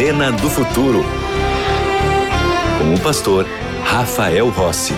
Arena do Futuro. Com o pastor Rafael Rossi.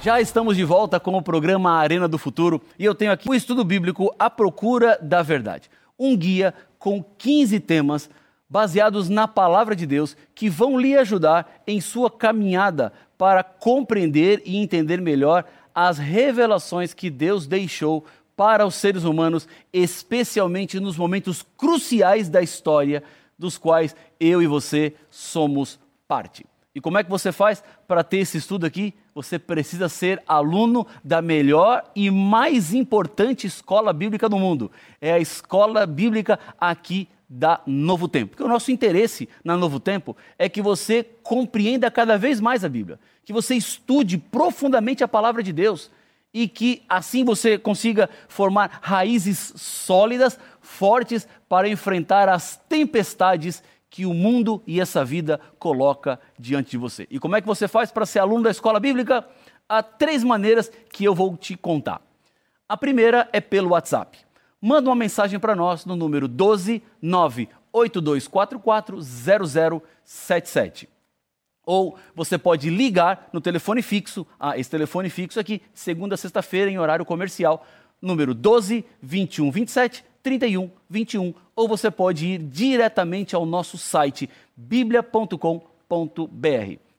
Já estamos de volta com o programa Arena do Futuro e eu tenho aqui o estudo bíblico A Procura da Verdade. Um guia com 15 temas baseados na palavra de Deus que vão lhe ajudar em sua caminhada para compreender e entender melhor as revelações que Deus deixou para os seres humanos, especialmente nos momentos cruciais da história dos quais eu e você somos parte. E como é que você faz para ter esse estudo aqui? Você precisa ser aluno da melhor e mais importante escola bíblica do mundo. É a escola bíblica aqui da Novo Tempo. Porque o nosso interesse na Novo Tempo é que você compreenda cada vez mais a Bíblia, que você estude profundamente a palavra de Deus e que assim você consiga formar raízes sólidas, fortes para enfrentar as tempestades que o mundo e essa vida coloca diante de você. E como é que você faz para ser aluno da escola bíblica? Há três maneiras que eu vou te contar. A primeira é pelo WhatsApp. Manda uma mensagem para nós no número 12 98244 0077. Ou você pode ligar no telefone fixo, ah, esse telefone fixo aqui, segunda a sexta-feira, em horário comercial, número 12 21 27 31 21. Ou você pode ir diretamente ao nosso site biblia.com.br.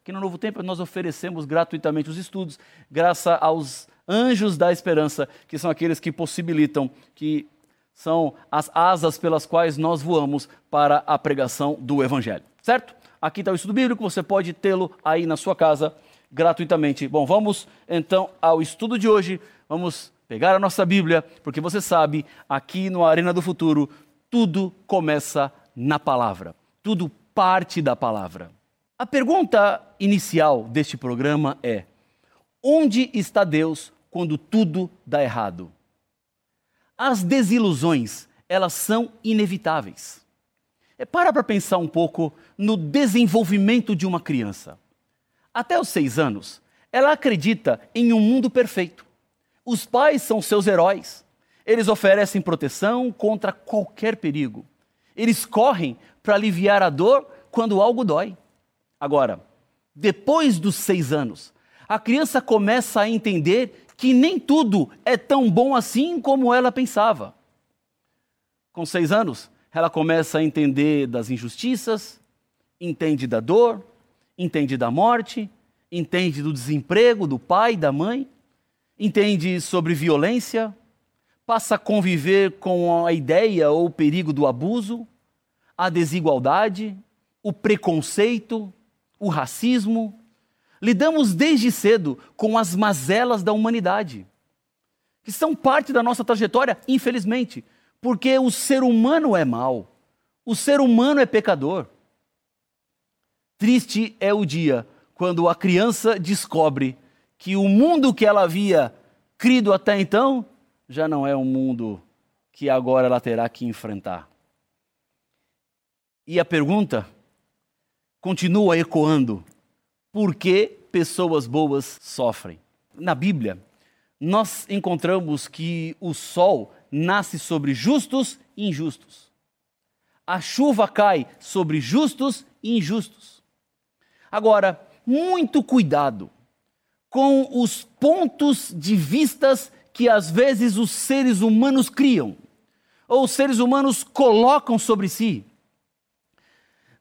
Que no Novo Tempo nós oferecemos gratuitamente os estudos, graças aos anjos da esperança, que são aqueles que possibilitam, que são as asas pelas quais nós voamos para a pregação do Evangelho. Certo? Aqui está o estudo bíblico, você pode tê-lo aí na sua casa gratuitamente. Bom, vamos então ao estudo de hoje. Vamos pegar a nossa Bíblia, porque você sabe, aqui no Arena do Futuro, tudo começa na palavra. Tudo parte da palavra. A pergunta inicial deste programa é: onde está Deus quando tudo dá errado? As desilusões, elas são inevitáveis. É, para para pensar um pouco no desenvolvimento de uma criança. Até os seis anos, ela acredita em um mundo perfeito. Os pais são seus heróis. Eles oferecem proteção contra qualquer perigo. Eles correm para aliviar a dor quando algo dói. Agora, depois dos seis anos, a criança começa a entender que nem tudo é tão bom assim como ela pensava. Com seis anos, ela começa a entender das injustiças, entende da dor, entende da morte, entende do desemprego do pai da mãe, entende sobre violência, passa a conviver com a ideia ou o perigo do abuso, a desigualdade, o preconceito, o racismo. Lidamos desde cedo com as mazelas da humanidade, que são parte da nossa trajetória, infelizmente, porque o ser humano é mau, o ser humano é pecador. Triste é o dia quando a criança descobre que o mundo que ela havia crido até então já não é um mundo que agora ela terá que enfrentar. E a pergunta continua ecoando: por que pessoas boas sofrem? Na Bíblia, nós encontramos que o sol nasce sobre justos e injustos. A chuva cai sobre justos e injustos. Agora, muito cuidado com os pontos de vistas que às vezes os seres humanos criam, ou os seres humanos colocam sobre si.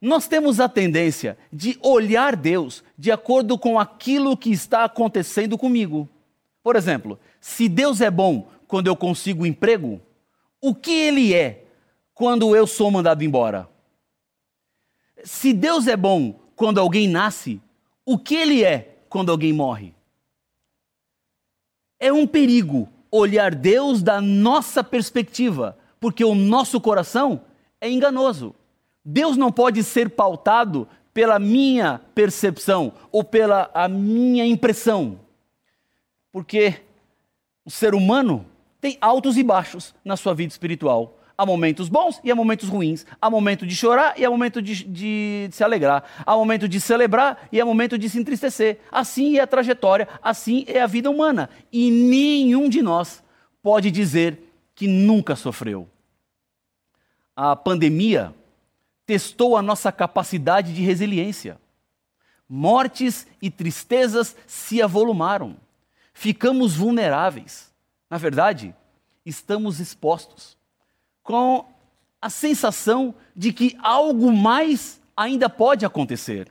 Nós temos a tendência de olhar Deus de acordo com aquilo que está acontecendo comigo. Por exemplo, se Deus é bom quando eu consigo emprego, o que Ele é quando eu sou mandado embora? Se Deus é bom quando alguém nasce, o que Ele é quando alguém morre? É um perigo olhar Deus da nossa perspectiva, porque o nosso coração é enganoso. Deus não pode ser pautado pela minha percepção ou pela a minha impressão. Porque o ser humano tem altos e baixos na sua vida espiritual. Há momentos bons e há momentos ruins. Há momento de chorar e há momento de, de, de, se alegrar. Há momento de celebrar e há momento de se entristecer. Assim é a trajetória, assim é a vida humana. E nenhum de nós pode dizer que nunca sofreu. A pandemia testou a nossa capacidade de resiliência. Mortes e tristezas se avolumaram. Ficamos vulneráveis. Na verdade, estamos expostos, com a sensação de que algo mais ainda pode acontecer.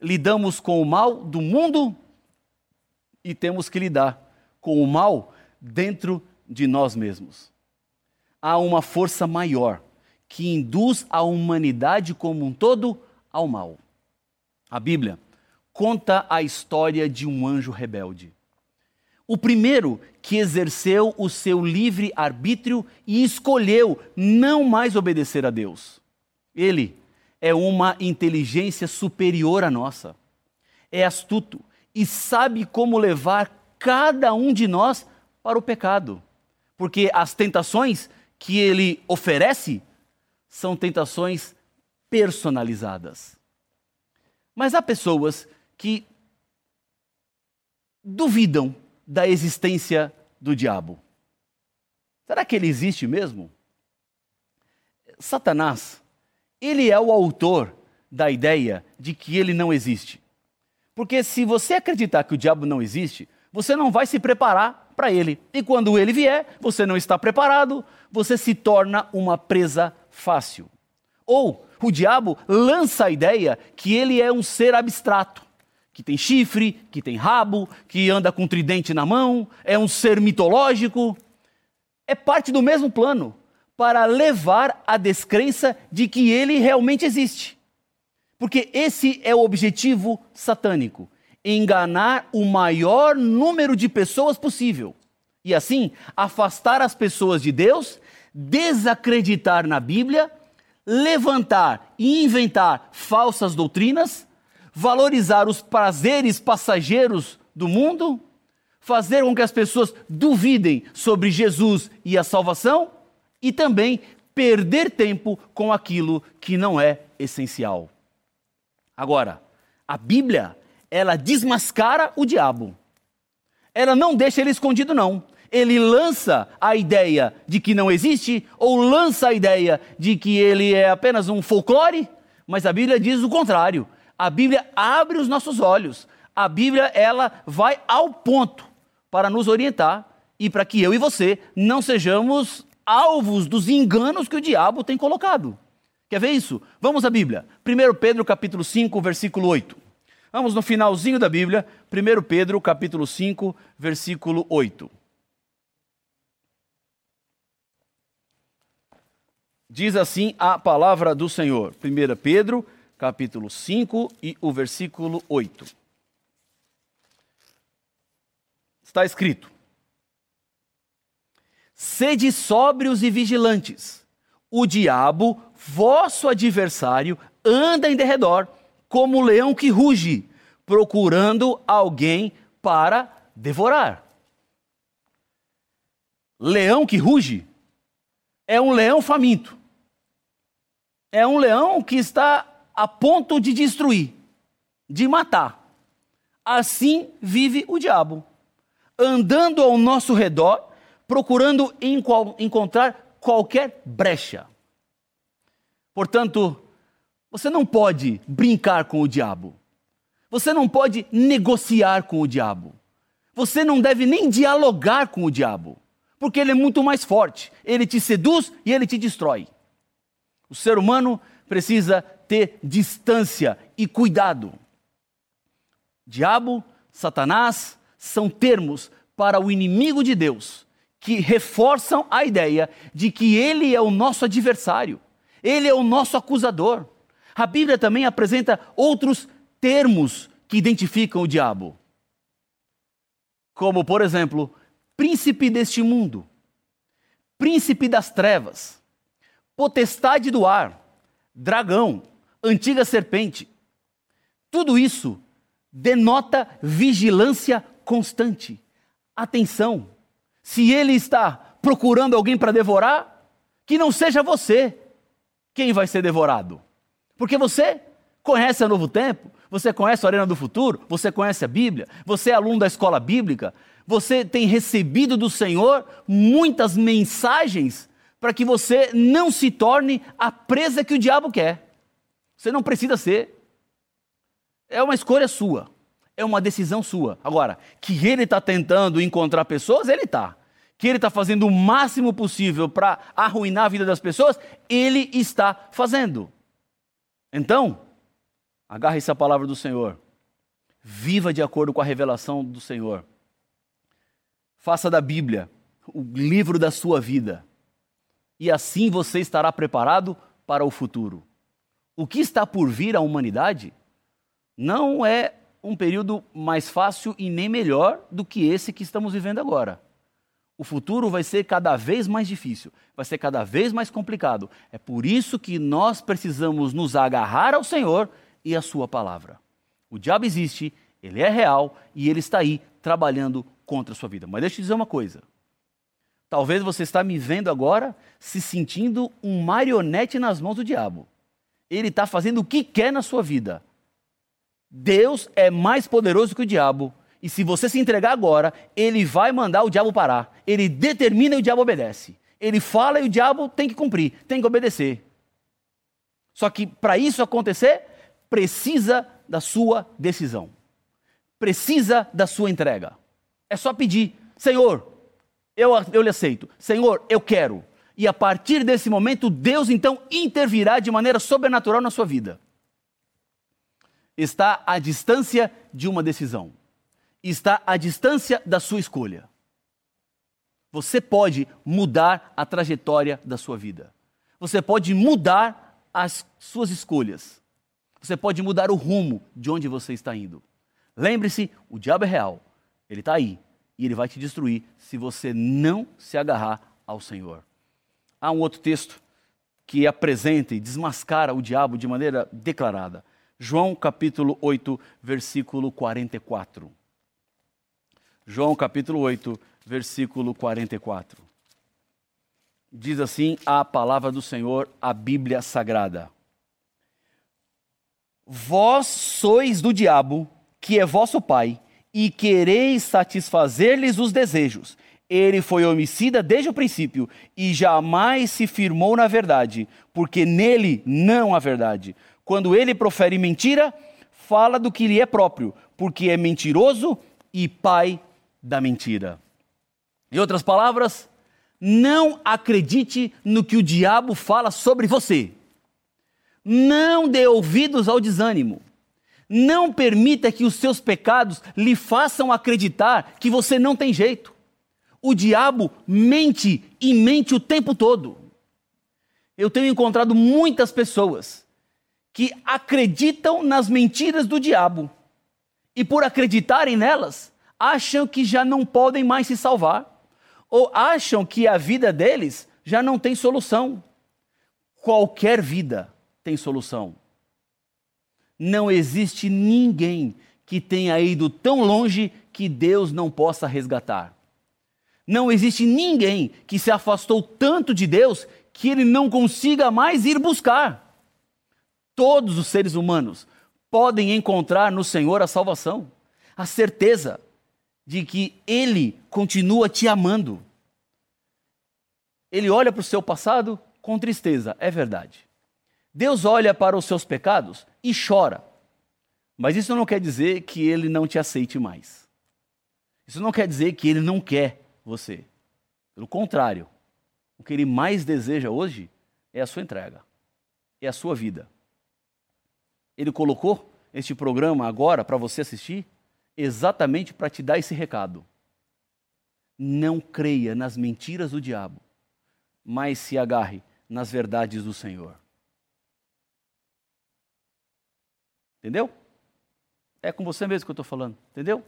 Lidamos com o mal do mundo e temos que lidar com o mal dentro de nós mesmos. Há uma força maior que induz a humanidade como um todo ao mal. A Bíblia conta a história de um anjo rebelde. O primeiro que exerceu o seu livre arbítrio e escolheu não mais obedecer a Deus. Ele é uma inteligência superior à nossa. É astuto e sabe como levar cada um de nós para o pecado. Porque as tentações que ele oferece são tentações personalizadas. Mas há pessoas que duvidam da existência do diabo. Será que ele existe mesmo? Satanás ele é o autor da ideia de que ele não existe. Porque se você acreditar que o diabo não existe, você não vai se preparar para ele. E quando ele vier, você não está preparado, você se torna uma presa fácil. Ou o diabo lança a ideia que ele é um ser abstrato, que tem chifre, que tem rabo, que anda com tridente na mão, é um ser mitológico. É parte do mesmo plano para levar a descrença de que ele realmente existe. Porque esse é o objetivo satânico: enganar o maior número de pessoas possível. E assim, afastar as pessoas de Deus, desacreditar na Bíblia, levantar e inventar falsas doutrinas, valorizar os prazeres passageiros do mundo, fazer com que as pessoas duvidem sobre Jesus e a salvação e também perder tempo com aquilo que não é essencial. Agora, a Bíblia, ela desmascara o diabo. Ela não deixa ele escondido, não. Ele lança a ideia de que não existe, ou lança a ideia de que ele é apenas um folclore, mas a Bíblia diz o contrário. A Bíblia abre os nossos olhos. A Bíblia, ela vai ao ponto para nos orientar e para que eu e você não sejamos alvos dos enganos que o diabo tem colocado. Quer ver isso? Vamos à Bíblia. 1 Pedro capítulo 5, versículo 8. Vamos no finalzinho da Bíblia, 1 Pedro capítulo 5, versículo 8. Diz assim a palavra do Senhor. 1 Pedro capítulo 5 e o versículo 8. Está escrito: Sede sóbrios e vigilantes. O diabo, vosso adversário, anda em derredor, como um leão que ruge, procurando alguém para devorar. Leão que ruge é um leão faminto. É um leão que está a ponto de destruir, de matar. Assim vive o diabo, andando ao nosso redor procurando encontrar qualquer brecha. Portanto, você não pode brincar com o diabo. Você não pode negociar com o diabo. Você não deve nem dialogar com o diabo, porque ele é muito mais forte. Ele te seduz e ele te destrói. O ser humano precisa ter distância e cuidado. Diabo, Satanás são termos para o inimigo de Deus que reforçam a ideia de que ele é o nosso adversário, ele é o nosso acusador. A Bíblia também apresenta outros termos que identificam o diabo, como, por exemplo, príncipe deste mundo, príncipe das trevas, potestade do ar, dragão, antiga serpente. Tudo isso denota vigilância constante, atenção se ele está procurando alguém para devorar, que não seja você quem vai ser devorado. Porque você conhece a Novo Tempo, você conhece a Arena do Futuro, você conhece a Bíblia, você é aluno da escola bíblica, Você tem recebido do Senhor muitas mensagens para que você não se torne a presa que o diabo quer. Você não precisa ser. É uma escolha sua. É uma decisão sua. Agora, que ele está tentando encontrar pessoas, ele está. Que ele está fazendo o máximo possível para arruinar a vida das pessoas, ele está fazendo. Então, agarre essa palavra do Senhor. Viva de acordo com a revelação do Senhor. Faça da Bíblia o livro da sua vida. E assim você estará preparado para o futuro. O que está por vir à humanidade não é um período mais fácil e nem melhor do que esse que estamos vivendo agora. O futuro vai ser cada vez mais difícil, vai ser cada vez mais complicado. É por isso que nós precisamos nos agarrar ao Senhor e à Sua palavra. O diabo existe, ele é real e ele está aí trabalhando contra a sua vida. Mas deixa eu te dizer uma coisa. Talvez você está me vendo agora se sentindo um marionete nas mãos do diabo. Ele está fazendo o que quer na sua vida. Deus é mais poderoso que o diabo. E se você se entregar agora, ele vai mandar o diabo parar. Ele determina e o diabo obedece. Ele fala e o diabo tem que cumprir, tem que obedecer. Só que para isso acontecer, precisa da sua decisão. Precisa da sua entrega. É só pedir: Senhor, eu, eu lhe aceito. Senhor, eu quero. E a partir desse momento, Deus então intervirá de maneira sobrenatural na sua vida. Está à distância de uma decisão. Está à distância da sua escolha. Você pode mudar a trajetória da sua vida. Você pode mudar as suas escolhas. Você pode mudar o rumo de onde você está indo. Lembre-se, o diabo é real. Ele está aí e ele vai te destruir se você não se agarrar ao Senhor. Há um outro texto que apresenta e desmascara o diabo de maneira declarada. João capítulo 8, versículo 44. João capítulo 8, versículo 44. Diz assim a palavra do Senhor, a Bíblia Sagrada. Vós sois do diabo, que é vosso pai, e quereis satisfazer-lhes os desejos. Ele foi homicida desde o princípio e jamais se firmou na verdade, porque nele não há verdade. Quando ele profere mentira, fala do que lhe é próprio, porque é mentiroso e pai da mentira. Em outras palavras, não acredite no que o diabo fala sobre você. Não dê ouvidos ao desânimo. Não permita que os seus pecados lhe façam acreditar que você não tem jeito. O diabo mente e mente o tempo todo. Eu tenho encontrado muitas pessoas que acreditam nas mentiras do diabo e, por acreditarem nelas, acham que já não podem mais se salvar ou acham que a vida deles já não tem solução. Qualquer vida tem solução. Não existe ninguém que tenha ido tão longe que Deus não possa resgatar. Não existe ninguém que se afastou tanto de Deus que ele não consiga mais ir buscar. Todos os seres humanos podem encontrar no Senhor a salvação, a certeza de que Ele continua te amando. Ele olha para o seu passado com tristeza, é verdade. Deus olha para os seus pecados e chora. Mas isso não quer dizer que ele não te aceite mais. Isso não quer dizer que ele não quer você. Pelo contrário, o que ele mais deseja hoje é a sua entrega, é a sua vida. Ele colocou este programa agora para você assistir exatamente para te dar esse recado. Não creia nas mentiras do diabo, mas se agarre nas verdades do Senhor. Entendeu? É com você mesmo que eu estou falando, entendeu?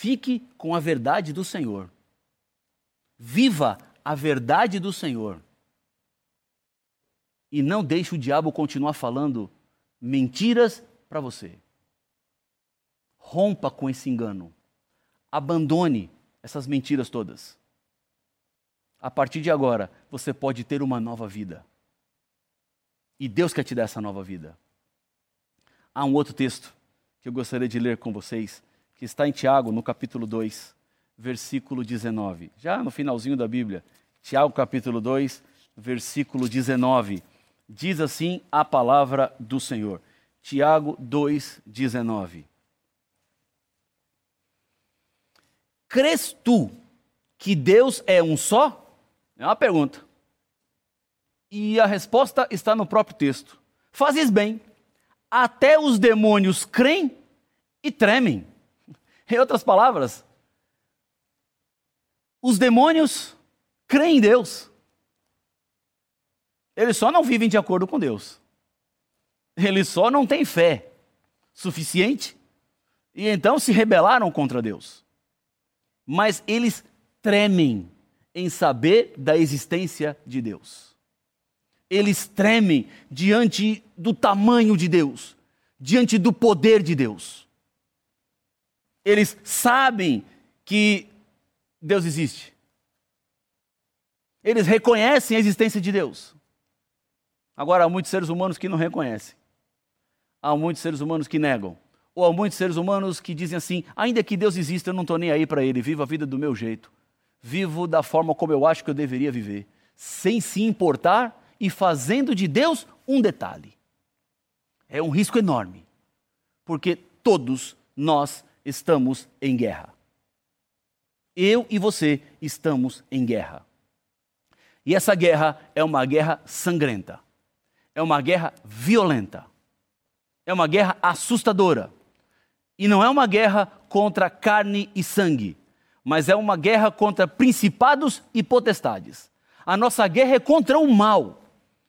Fique com a verdade do Senhor. Viva a verdade do Senhor. E não deixe o diabo continuar falando mentiras para você. Rompa com esse engano. Abandone essas mentiras todas. A partir de agora, você pode ter uma nova vida. E Deus quer te dar essa nova vida. Há um outro texto que eu gostaria de ler com vocês, que está em Tiago, no capítulo 2, versículo 19. Já no finalzinho da Bíblia, Tiago, capítulo 2, versículo 19. Diz assim a palavra do Senhor. Tiago 2, 19. Crês tu que Deus é um só? É uma pergunta. E a resposta está no próprio texto. Fazes bem. Até os demônios creem e tremem. Em outras palavras, os demônios creem em Deus. Eles só não vivem de acordo com Deus. Eles só não têm fé suficiente e então se rebelaram contra Deus. Mas eles tremem em saber da existência de Deus. Eles tremem diante do tamanho de Deus, diante do poder de Deus. Eles sabem que Deus existe. Eles reconhecem a existência de Deus. Agora, há muitos seres humanos que não reconhecem. Há muitos seres humanos que negam. Ou há muitos seres humanos que dizem assim: ainda que Deus exista, eu não estou nem aí para Ele, vivo a vida do meu jeito. Vivo da forma como eu acho que eu deveria viver. Sem se importar e fazendo de Deus um detalhe. É um risco enorme. Porque todos nós estamos em guerra. Eu e você estamos em guerra. E essa guerra é uma guerra sangrenta. É uma guerra violenta. É uma guerra assustadora. E não é uma guerra contra carne e sangue, mas é uma guerra contra principados e potestades. A nossa guerra é contra o mal,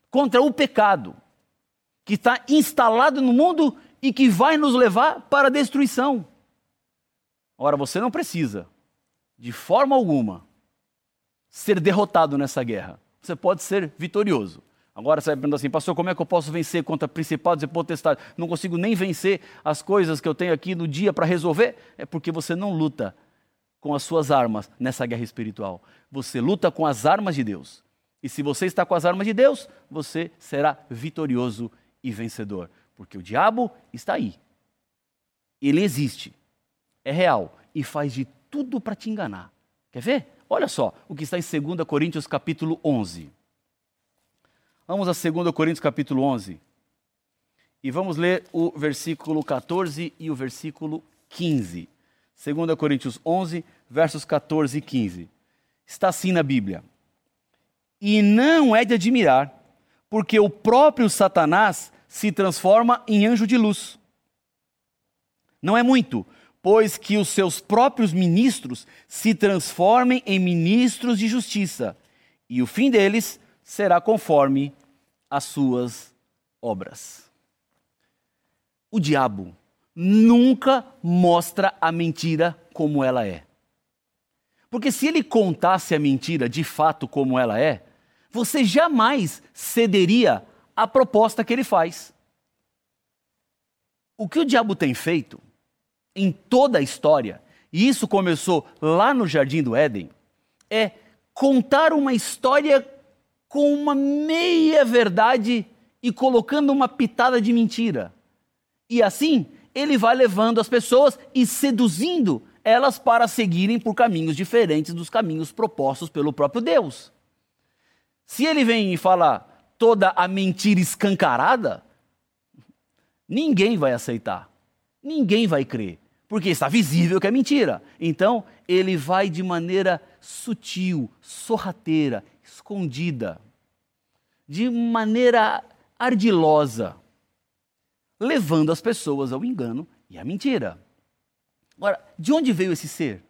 contra o pecado, que está instalado no mundo e que vai nos levar para a destruição. Ora, você não precisa, de forma alguma, ser derrotado nessa guerra. Você pode ser vitorioso. Agora você vai perguntar assim, pastor, como é que eu posso vencer contra principados e potestades? Não consigo nem vencer as coisas que eu tenho aqui no dia para resolver? É porque você não luta com as suas armas nessa guerra espiritual. Você luta com as armas de Deus. E se você está com as armas de Deus, você será vitorioso e vencedor. Porque o diabo está aí. Ele existe é real e faz de tudo para te enganar. Quer ver? Olha só o que está em 2 Coríntios capítulo 11. Vamos a 2 Coríntios capítulo 11. E vamos ler o versículo 14 e o versículo 15. 2 Coríntios 11, versos 14 e 15. Está assim na Bíblia. E não é de admirar, porque o próprio Satanás se transforma em anjo de luz. Não é muito, pois que os seus próprios ministros se transformem em ministros de justiça, e o fim deles será conforme as suas obras. O diabo nunca mostra a mentira como ela é. Porque se ele contasse a mentira de fato como ela é, você jamais cederia à proposta que ele faz. O que o diabo tem feito em toda a história, e isso começou lá no Jardim do Éden, é contar uma história com uma meia verdade e colocando uma pitada de mentira. E assim, ele vai levando as pessoas e seduzindo elas para seguirem por caminhos diferentes dos caminhos propostos pelo próprio Deus. Se ele vem e fala toda a mentira escancarada, ninguém vai aceitar, ninguém vai crer porque está visível que é mentira. Então, ele vai de maneira sutil, sorrateira, escondida, de maneira ardilosa, levando as pessoas ao engano e à mentira. Agora, de onde veio esse ser?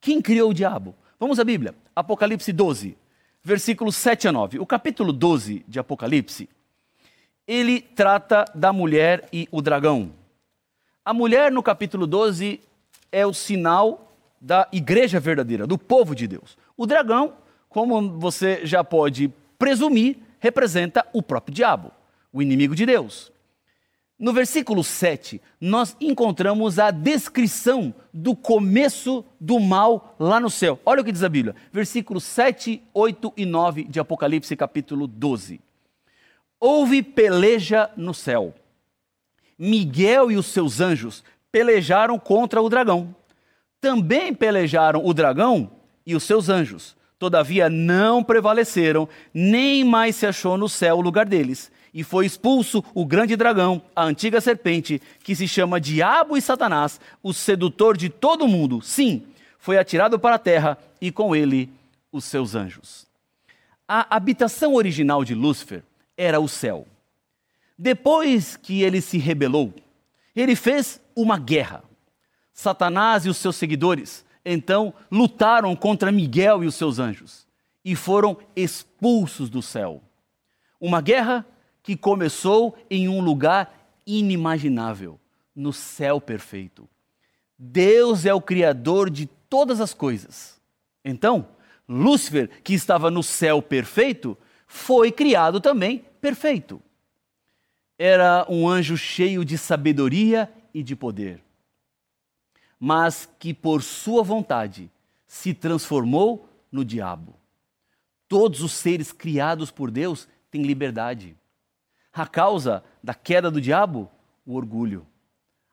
Quem criou o diabo? Vamos à Bíblia, Apocalipse 12, versículos 7 a 9. O capítulo 12 de Apocalipse, ele trata da mulher e o dragão. A mulher, no capítulo 12, é o sinal da igreja verdadeira, do povo de Deus. O dragão, como você já pode presumir, representa o próprio diabo, o inimigo de Deus. No versículo 7, nós encontramos a descrição do começo do mal lá no céu. Olha o que diz a Bíblia, versículos 7, 8 e 9 de Apocalipse, capítulo 12. Houve peleja no céu. Miguel e os seus anjos pelejaram contra o dragão. Também pelejaram o dragão e os seus anjos. Todavia não prevaleceram, nem mais se achou no céu o lugar deles. E foi expulso o grande dragão, a antiga serpente, que se chama Diabo e Satanás, o sedutor de todo mundo. Sim, foi atirado para a terra e com ele os seus anjos. A habitação original de Lúcifer era o céu. Depois que ele se rebelou, ele fez uma guerra. Satanás e os seus seguidores então lutaram contra Miguel e os seus anjos e foram expulsos do céu. Uma guerra que começou em um lugar inimaginável, no céu perfeito. Deus é o criador de todas as coisas. Então, Lúcifer, que estava no céu perfeito, foi criado também perfeito. Era um anjo cheio de sabedoria e de poder, mas que por sua vontade se transformou no diabo. Todos os seres criados por Deus têm liberdade. A causa da queda do diabo? O orgulho.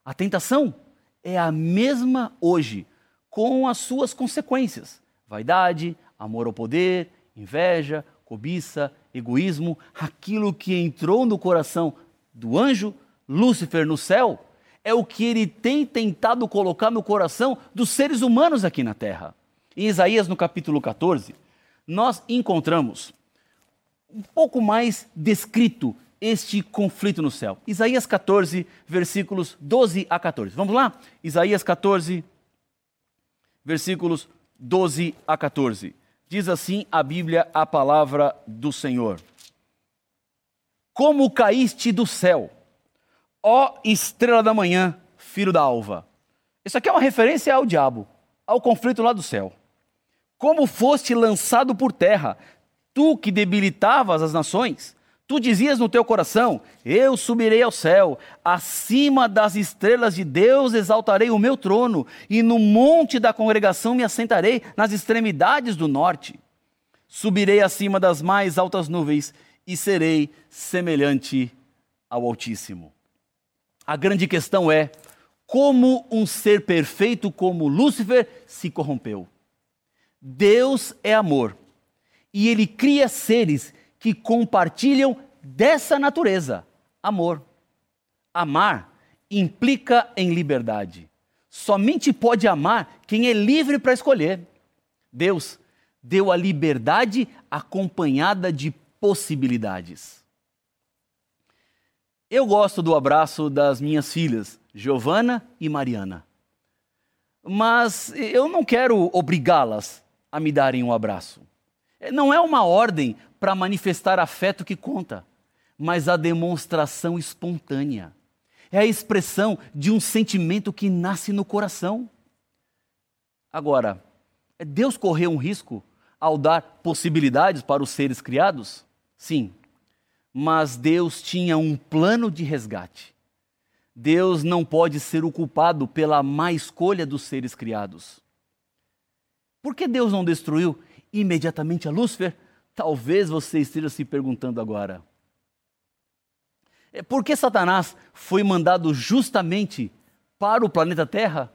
A tentação é a mesma hoje, com as suas consequências: vaidade, amor ao poder, inveja, cobiça, egoísmo, aquilo que entrou no coração do anjo Lúcifer no céu, é o que ele tem tentado colocar no coração dos seres humanos aqui na terra. Em Isaías, no capítulo 14, nós encontramos um pouco mais descrito este conflito no céu. Isaías 14, versículos 12 a 14. Vamos lá? Isaías 14, versículos 12 a 14. Diz assim a Bíblia, a palavra do Senhor. Como caíste do céu, ó estrela da manhã, filho da alva. Isso aqui é uma referência ao diabo, ao conflito lá do céu. Como foste lançado por terra, tu que debilitavas as nações, Tu dizias no teu coração: Eu subirei ao céu, acima das estrelas de Deus exaltarei o meu trono, e no monte da congregação me assentarei nas extremidades do norte. Subirei acima das mais altas nuvens e serei semelhante ao Altíssimo. A grande questão é: como um ser perfeito como Lúcifer se corrompeu? Deus é amor e ele cria seres que compartilham dessa natureza, amor. Amar implica em liberdade. Somente pode amar quem é livre para escolher. Deus deu a liberdade acompanhada de possibilidades. Eu gosto do abraço das minhas filhas, Giovana e Mariana. Mas eu não quero obrigá-las a me darem um abraço. Não é uma ordem para manifestar afeto que conta, mas a demonstração espontânea. É a expressão de um sentimento que nasce no coração. Agora, é Deus correu um risco ao dar possibilidades para os seres criados? Sim, mas Deus tinha um plano de resgate. Deus não pode ser o culpado pela má escolha dos seres criados. Por que Deus não destruiu imediatamente a Lúcifer? Talvez você esteja se perguntando agora. É por que Satanás foi mandado justamente para o planeta Terra?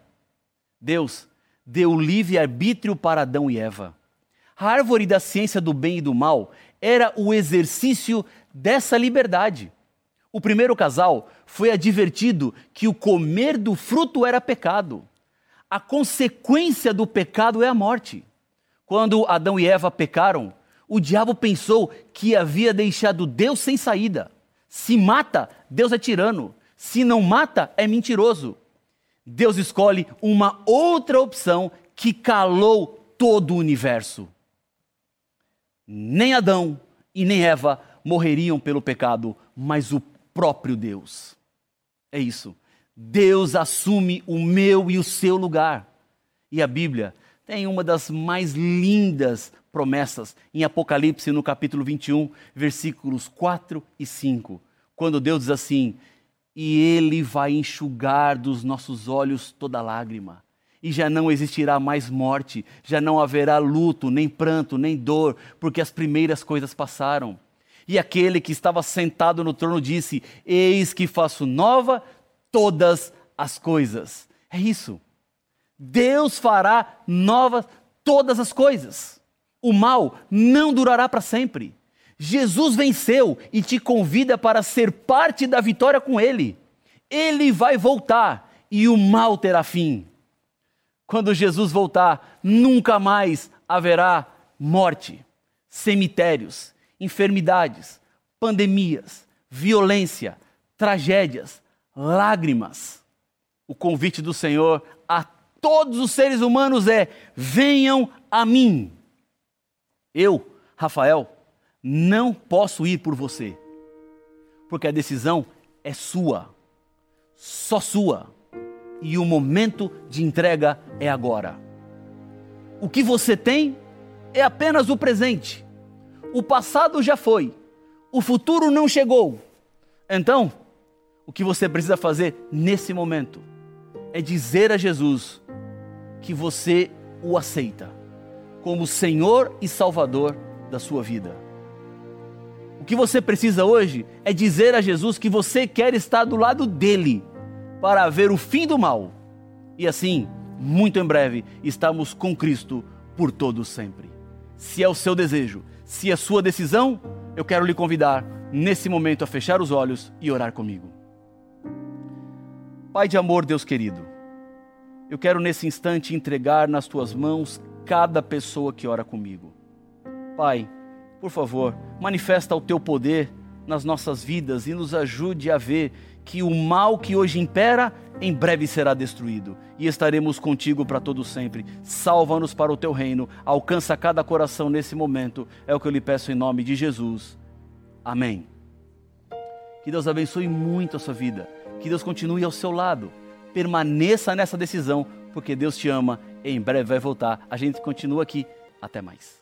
Deus deu livre-arbítrio para Adão e Eva. A árvore da ciência do bem e do mal era o exercício dessa liberdade. O primeiro casal foi advertido que o comer do fruto era pecado. A consequência do pecado é a morte. Quando Adão e Eva pecaram, o diabo pensou que havia deixado Deus sem saída. Se mata, Deus é tirano. Se não mata, é mentiroso. Deus escolhe uma outra opção que calou todo o universo. Nem Adão e nem Eva morreriam pelo pecado, mas o próprio Deus. É isso. Deus assume o meu e o seu lugar. E a Bíblia tem uma das mais lindas promessas em Apocalipse, no capítulo 21, versículos 4 e 5, quando Deus diz assim: E Ele vai enxugar dos nossos olhos toda lágrima, e já não existirá mais morte, já não haverá luto, nem pranto, nem dor, porque as primeiras coisas passaram. E aquele que estava sentado no trono disse: Eis que faço nova todas as coisas. É isso. Deus fará novas todas as coisas. O mal não durará para sempre. Jesus venceu e te convida para ser parte da vitória com Ele. Ele vai voltar e o mal terá fim. Quando Jesus voltar, nunca mais haverá morte, cemitérios, enfermidades, pandemias, violência, tragédias, lágrimas. O convite do Senhor a todos os seres humanos é: venham a mim. Eu, Rafael, não posso ir por você, porque a decisão é sua, só sua, e o momento de entrega é agora. O que você tem é apenas o presente. O passado já foi, o futuro não chegou. Então, o que você precisa fazer nesse momento é dizer a Jesus que você o aceita como Senhor e Salvador da sua vida. O que você precisa hoje é dizer a Jesus que você quer estar do lado dele para ver o fim do mal. E assim, muito em breve, estamos com Cristo por todo sempre. Se é o seu desejo, se é sua decisão, eu quero lhe convidar nesse momento a fechar os olhos e orar comigo. Pai de amor, Deus querido, eu quero nesse instante entregar nas tuas mãos cada pessoa que ora comigo. Pai, por favor, manifesta o teu poder nas nossas vidas e nos ajude a ver que o mal que hoje impera em breve será destruído e estaremos contigo para todo sempre. Salva-nos para o teu reino, alcança cada coração nesse momento. É o que eu lhe peço em nome de Jesus. Amém. Que Deus abençoe muito a sua vida. Que Deus continue ao seu lado. Permaneça nessa decisão, porque Deus te ama. Em breve vai voltar. A gente continua aqui. Até mais.